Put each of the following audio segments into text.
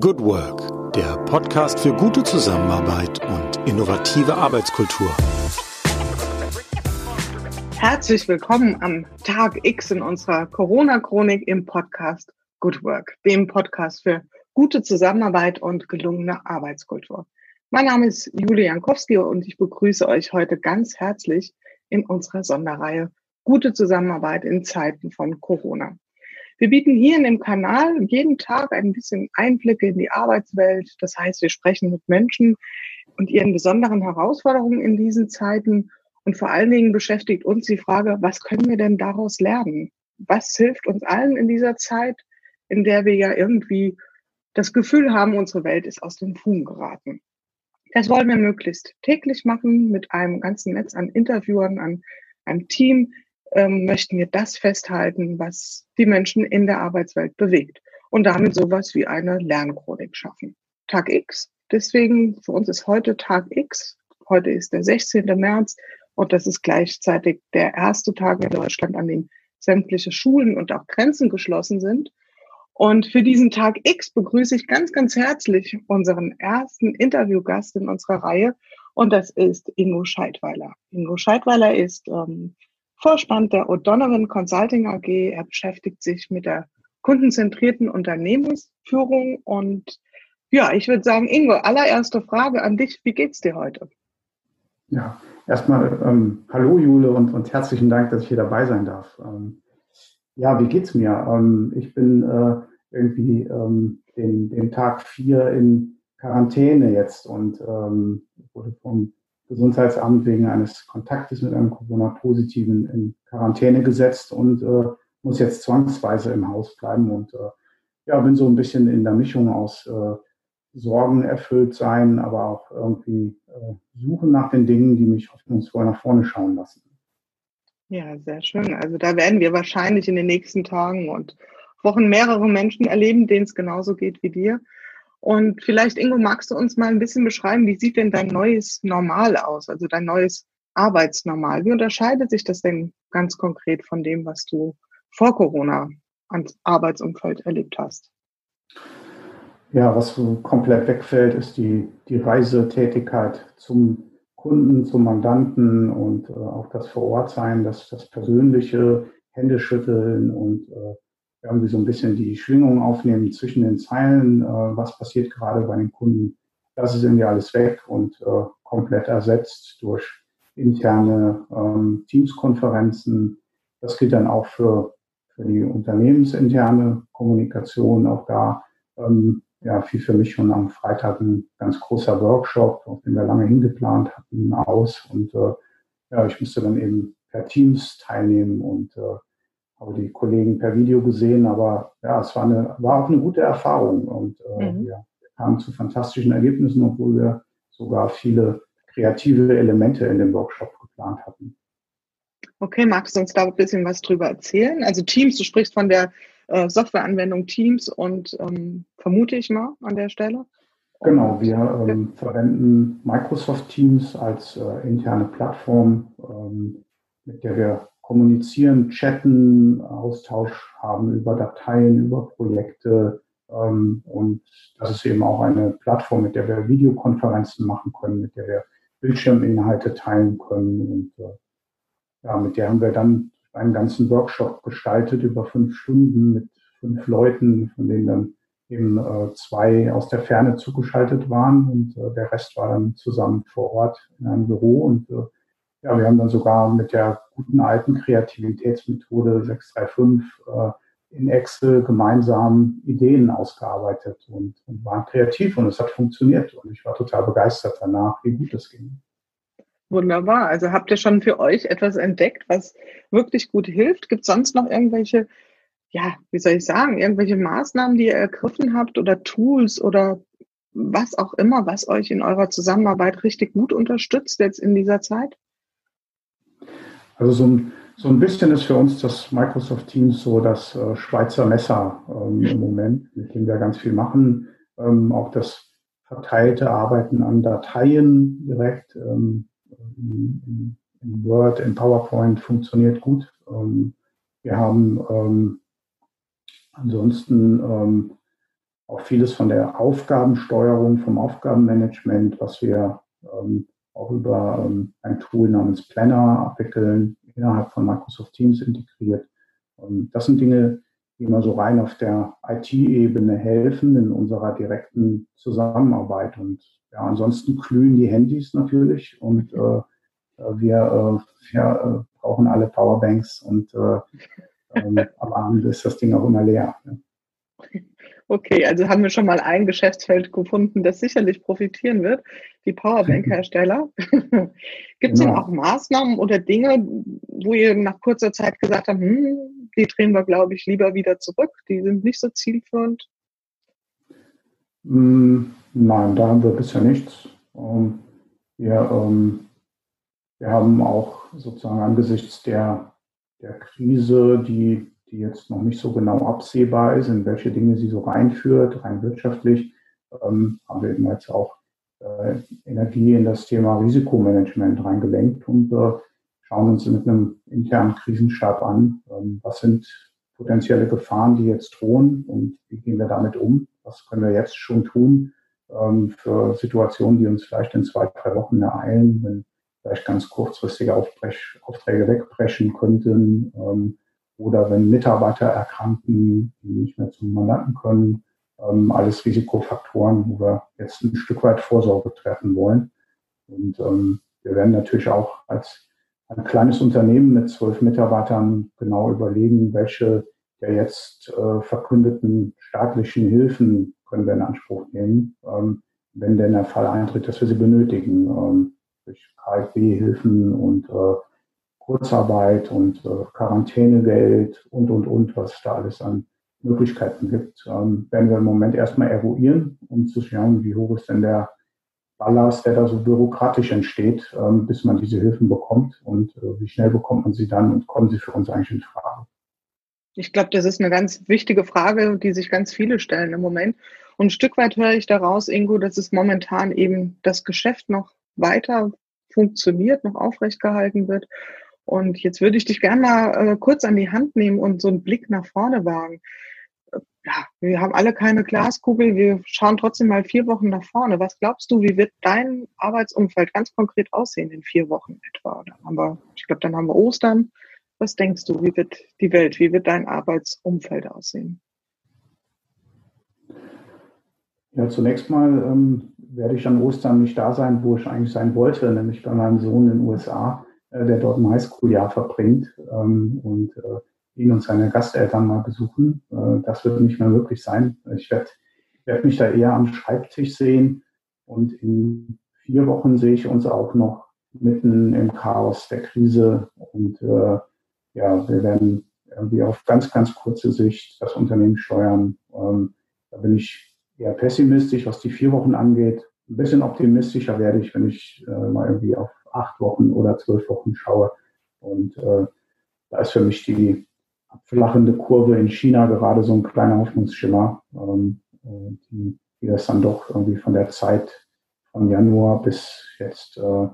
Good Work, der Podcast für gute Zusammenarbeit und innovative Arbeitskultur. Herzlich willkommen am Tag X in unserer Corona-Chronik im Podcast Good Work, dem Podcast für gute Zusammenarbeit und gelungene Arbeitskultur. Mein Name ist Julia Jankowski und ich begrüße euch heute ganz herzlich in unserer Sonderreihe Gute Zusammenarbeit in Zeiten von Corona. Wir bieten hier in dem Kanal jeden Tag ein bisschen Einblicke in die Arbeitswelt. Das heißt, wir sprechen mit Menschen und ihren besonderen Herausforderungen in diesen Zeiten. Und vor allen Dingen beschäftigt uns die Frage, was können wir denn daraus lernen? Was hilft uns allen in dieser Zeit, in der wir ja irgendwie das Gefühl haben, unsere Welt ist aus dem Fugen geraten? Das wollen wir möglichst täglich machen mit einem ganzen Netz an Interviewern, an einem Team, ähm, möchten wir das festhalten, was die Menschen in der Arbeitswelt bewegt und damit sowas wie eine Lernchronik schaffen. Tag X. Deswegen, für uns ist heute Tag X. Heute ist der 16. März und das ist gleichzeitig der erste Tag in Deutschland, an dem sämtliche Schulen und auch Grenzen geschlossen sind. Und für diesen Tag X begrüße ich ganz, ganz herzlich unseren ersten Interviewgast in unserer Reihe. Und das ist Ingo Scheidweiler. Ingo Scheidweiler ist ähm, Vorstand der O'Donovan Consulting AG. Er beschäftigt sich mit der kundenzentrierten Unternehmensführung. Und ja, ich würde sagen, Ingo, allererste Frage an dich. Wie geht's dir heute? Ja, erstmal ähm, hallo Jule und, und herzlichen Dank, dass ich hier dabei sein darf. Ähm, ja, wie geht's mir? Ähm, ich bin äh, irgendwie ähm, den, den Tag vier in Quarantäne jetzt und ähm, wurde vom Gesundheitsamt wegen eines Kontaktes mit einem Corona-Positiven in Quarantäne gesetzt und äh, muss jetzt zwangsweise im Haus bleiben und äh, ja, bin so ein bisschen in der Mischung aus äh, Sorgen erfüllt sein, aber auch irgendwie äh, suchen nach den Dingen, die mich hoffnungsvoll nach vorne schauen lassen. Ja, sehr schön. Also da werden wir wahrscheinlich in den nächsten Tagen und Wochen mehrere Menschen erleben, denen es genauso geht wie dir. Und vielleicht, Ingo, magst du uns mal ein bisschen beschreiben, wie sieht denn dein neues Normal aus, also dein neues Arbeitsnormal? Wie unterscheidet sich das denn ganz konkret von dem, was du vor Corona ans Arbeitsumfeld erlebt hast? Ja, was komplett wegfällt, ist die, die Reisetätigkeit zum Kunden, zum Mandanten und äh, auch das Vorortsein, das, das persönliche Händeschütteln und äh, irgendwie so ein bisschen die Schwingung aufnehmen zwischen den Zeilen, äh, was passiert gerade bei den Kunden. Das ist irgendwie alles weg und äh, komplett ersetzt durch interne ähm, Teams-Konferenzen. Das gilt dann auch für, für die unternehmensinterne Kommunikation. Auch da ähm, ja, fiel für mich schon am Freitag ein ganz großer Workshop, auf den wir lange hingeplant hatten, aus. Und äh, ja, ich musste dann eben per Teams teilnehmen und äh, habe die Kollegen per Video gesehen, aber ja, es war, eine, war auch eine gute Erfahrung und äh, mhm. wir kamen zu fantastischen Ergebnissen, obwohl wir sogar viele kreative Elemente in dem Workshop geplant hatten. Okay, magst du uns da ein bisschen was drüber erzählen? Also Teams, du sprichst von der äh, Softwareanwendung Teams und ähm, vermute ich mal an der Stelle. Genau, wir ähm, verwenden Microsoft Teams als äh, interne Plattform, ähm, mit der wir kommunizieren, chatten, Austausch haben über Dateien, über Projekte. Ähm, und das ist eben auch eine Plattform, mit der wir Videokonferenzen machen können, mit der wir Bildschirminhalte teilen können. Und äh, ja, mit der haben wir dann einen ganzen Workshop gestaltet über fünf Stunden mit fünf Leuten, von denen dann eben äh, zwei aus der Ferne zugeschaltet waren und äh, der Rest war dann zusammen vor Ort in einem Büro und äh, ja, wir haben dann sogar mit der guten alten Kreativitätsmethode 635 äh, in Excel gemeinsam Ideen ausgearbeitet und, und waren kreativ und es hat funktioniert und ich war total begeistert danach, wie gut es ging. Wunderbar. Also habt ihr schon für euch etwas entdeckt, was wirklich gut hilft? Gibt es sonst noch irgendwelche, ja, wie soll ich sagen, irgendwelche Maßnahmen, die ihr ergriffen habt oder Tools oder was auch immer, was euch in eurer Zusammenarbeit richtig gut unterstützt jetzt in dieser Zeit? Also so ein, so ein bisschen ist für uns das Microsoft Teams so das äh, Schweizer Messer ähm, im Moment, mit dem wir ganz viel machen. Ähm, auch das verteilte Arbeiten an Dateien direkt ähm, in, in, Word, in PowerPoint funktioniert gut. Ähm, wir haben ähm, ansonsten ähm, auch vieles von der Aufgabensteuerung, vom Aufgabenmanagement, was wir ähm, auch über ähm, ein Tool namens Planner abwickeln, innerhalb von Microsoft Teams integriert. Und das sind Dinge, die immer so rein auf der IT-Ebene helfen in unserer direkten Zusammenarbeit. Und ja, ansonsten glühen die Handys natürlich und äh, wir, äh, wir äh, brauchen alle Powerbanks und äh, ähm, am Abend ist das Ding auch immer leer. Ne? Okay, also haben wir schon mal ein Geschäftsfeld gefunden, das sicherlich profitieren wird, die Powerbank-Hersteller. Gibt es genau. denn auch Maßnahmen oder Dinge, wo ihr nach kurzer Zeit gesagt habt, hm, die drehen wir, glaube ich, lieber wieder zurück, die sind nicht so zielführend? Mm, nein, da haben wir bisher nichts. Ähm, wir, ähm, wir haben auch sozusagen angesichts der, der Krise, die die jetzt noch nicht so genau absehbar ist, in welche Dinge sie so reinführt, rein wirtschaftlich, ähm, haben wir eben jetzt auch äh, Energie in das Thema Risikomanagement reingelenkt und äh, schauen uns mit einem internen Krisenstab an, ähm, was sind potenzielle Gefahren, die jetzt drohen und wie gehen wir damit um, was können wir jetzt schon tun ähm, für Situationen, die uns vielleicht in zwei, drei Wochen ereilen, wenn vielleicht ganz kurzfristige Aufträge wegbrechen könnten, ähm, oder wenn Mitarbeiter erkranken, die nicht mehr zum Mandanten können. Ähm, alles Risikofaktoren, wo wir jetzt ein Stück weit Vorsorge treffen wollen. Und ähm, wir werden natürlich auch als ein kleines Unternehmen mit zwölf Mitarbeitern genau überlegen, welche der jetzt äh, verkündeten staatlichen Hilfen können wir in Anspruch nehmen, ähm, wenn denn der Fall eintritt, dass wir sie benötigen, ähm, durch KfW-Hilfen und äh, Kurzarbeit und äh, Quarantänegeld und, und, und, was da alles an Möglichkeiten gibt, ähm, werden wir im Moment erstmal eruieren, um zu schauen, wie hoch ist denn der Ballast, der da so bürokratisch entsteht, ähm, bis man diese Hilfen bekommt und äh, wie schnell bekommt man sie dann und kommen sie für uns eigentlich in Frage. Ich glaube, das ist eine ganz wichtige Frage, die sich ganz viele stellen im Moment. Und ein Stück weit höre ich daraus, Ingo, dass es momentan eben das Geschäft noch weiter funktioniert, noch aufrecht gehalten wird und jetzt würde ich dich gerne mal äh, kurz an die Hand nehmen und so einen Blick nach vorne wagen. Äh, ja, wir haben alle keine Glaskugel, wir schauen trotzdem mal vier Wochen nach vorne. Was glaubst du, wie wird dein Arbeitsumfeld ganz konkret aussehen in vier Wochen etwa? Dann haben wir, ich glaube, dann haben wir Ostern. Was denkst du, wie wird die Welt, wie wird dein Arbeitsumfeld aussehen? Ja, zunächst mal ähm, werde ich an Ostern nicht da sein, wo ich eigentlich sein wollte, nämlich bei meinem Sohn in den USA. Äh, der dort ein Highschool-Jahr verbringt ähm, und äh, ihn und seine Gasteltern mal besuchen. Äh, das wird nicht mehr möglich sein. Ich werde werd mich da eher am Schreibtisch sehen und in vier Wochen sehe ich uns auch noch mitten im Chaos der Krise und äh, ja, wir werden irgendwie auf ganz, ganz kurze Sicht das Unternehmen steuern. Ähm, da bin ich eher pessimistisch, was die vier Wochen angeht. Ein bisschen optimistischer werde ich, wenn ich äh, mal irgendwie auf acht Wochen oder zwölf Wochen schaue. Und äh, da ist für mich die abflachende Kurve in China gerade so ein kleiner Hoffnungsschimmer, ähm, die, die das dann doch irgendwie von der Zeit von Januar bis jetzt äh,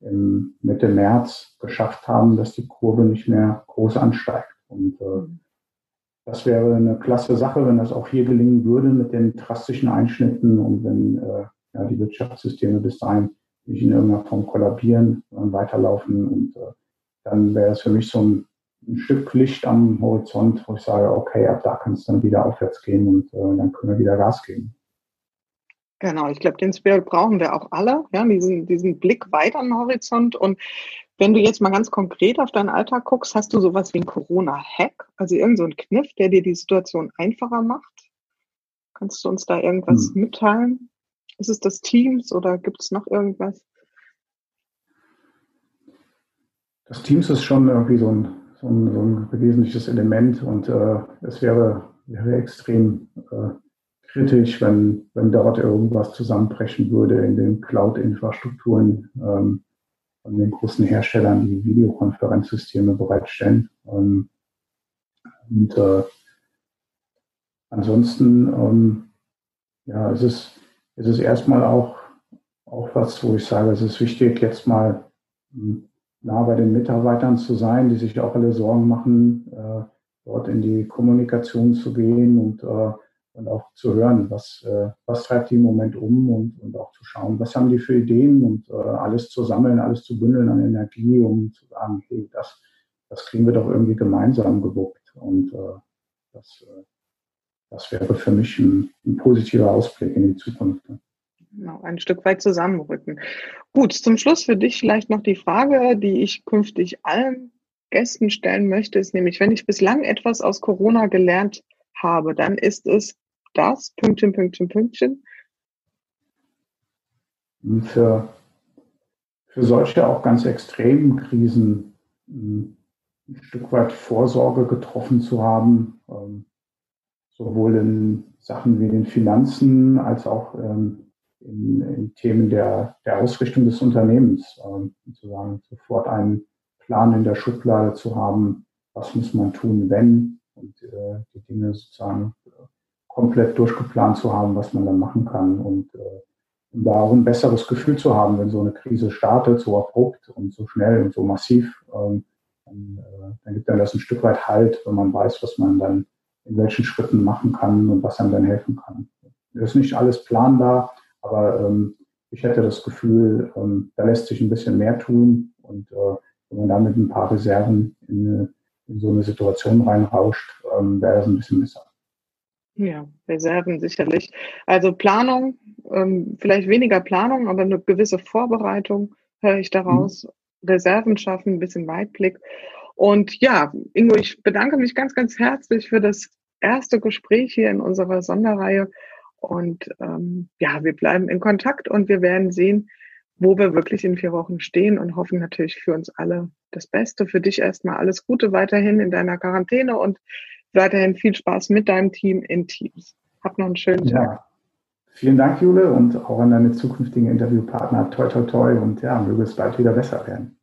im Mitte März geschafft haben, dass die Kurve nicht mehr groß ansteigt. Und äh, das wäre eine klasse Sache, wenn das auch hier gelingen würde mit den drastischen Einschnitten und wenn äh, ja, die Wirtschaftssysteme bis dahin nicht in irgendeiner Form kollabieren, sondern weiterlaufen. Und äh, dann wäre es für mich so ein, ein, Stück Licht am Horizont, wo ich sage, okay, ab da kann es dann wieder aufwärts gehen und äh, dann können wir wieder Gas geben. Genau, ich glaube, den Spirit brauchen wir auch alle, ja, diesen, diesen Blick weiter am Horizont. Und wenn du jetzt mal ganz konkret auf deinen Alltag guckst, hast du sowas wie einen Corona-Hack, also irgendein so Kniff, der dir die Situation einfacher macht? Kannst du uns da irgendwas hm. mitteilen? Ist es das Teams oder gibt es noch irgendwas? Das Teams ist schon irgendwie so ein, so ein, so ein wesentliches Element und äh, es wäre, wäre extrem äh, kritisch, wenn, wenn dort irgendwas zusammenbrechen würde in den Cloud-Infrastrukturen ähm, von den großen Herstellern, die Videokonferenzsysteme bereitstellen. Ähm, und äh, ansonsten, ähm, ja, es ist, es ist erstmal auch, auch was, wo ich sage, es ist wichtig, jetzt mal hm, nah bei den Mitarbeitern zu sein, die sich auch alle Sorgen machen, äh, dort in die Kommunikation zu gehen und äh, und auch zu hören, was, äh, was treibt die im Moment um und, und auch zu schauen, was haben die für Ideen und äh, alles zu sammeln, alles zu bündeln an Energie, um zu sagen, hey, das, das kriegen wir doch irgendwie gemeinsam gewuppt. Und äh, das, äh, das wäre für mich ein, ein positiver Ausblick in die Zukunft. Genau, ein Stück weit zusammenrücken. Gut, zum Schluss für dich vielleicht noch die Frage, die ich künftig allen Gästen stellen möchte, ist nämlich, wenn ich bislang etwas aus Corona gelernt habe, dann ist es das, Pünktchen, Pünktchen, Pünktchen. Für, für solche auch ganz extremen Krisen ein Stück weit Vorsorge getroffen zu haben, ähm, sowohl in Sachen wie den Finanzen als auch ähm, in, in Themen der, der Ausrichtung des Unternehmens, ähm, sozusagen sofort einen Plan in der Schublade zu haben, was muss man tun, wenn, und äh, die Dinge sozusagen komplett durchgeplant zu haben, was man dann machen kann und äh, um da auch ein besseres Gefühl zu haben, wenn so eine Krise startet, so abrupt und so schnell und so massiv, ähm, dann, äh, dann gibt dann das ein Stück weit Halt, wenn man weiß, was man dann in welchen Schritten machen kann und was einem dann helfen kann. Das ist nicht alles planbar, aber ähm, ich hätte das Gefühl, ähm, da lässt sich ein bisschen mehr tun und äh, wenn man da mit ein paar Reserven in, in so eine Situation reinrauscht, ähm, wäre das ein bisschen besser. Ja, Reserven sicherlich. Also Planung, ähm, vielleicht weniger Planung, aber eine gewisse Vorbereitung höre ich daraus. Mhm. Reserven schaffen, ein bisschen Weitblick. Und ja, Ingo, ich bedanke mich ganz, ganz herzlich für das erste Gespräch hier in unserer Sonderreihe. Und ähm, ja, wir bleiben in Kontakt und wir werden sehen, wo wir wirklich in vier Wochen stehen und hoffen natürlich für uns alle das Beste. Für dich erstmal alles Gute weiterhin in deiner Quarantäne und weiterhin viel Spaß mit deinem Team in Teams. Hab noch einen schönen Tag. Ja. Vielen Dank, Jule, und auch an deine zukünftigen Interviewpartner. Toi, toi, toi. Und ja, möge es bald wieder besser werden.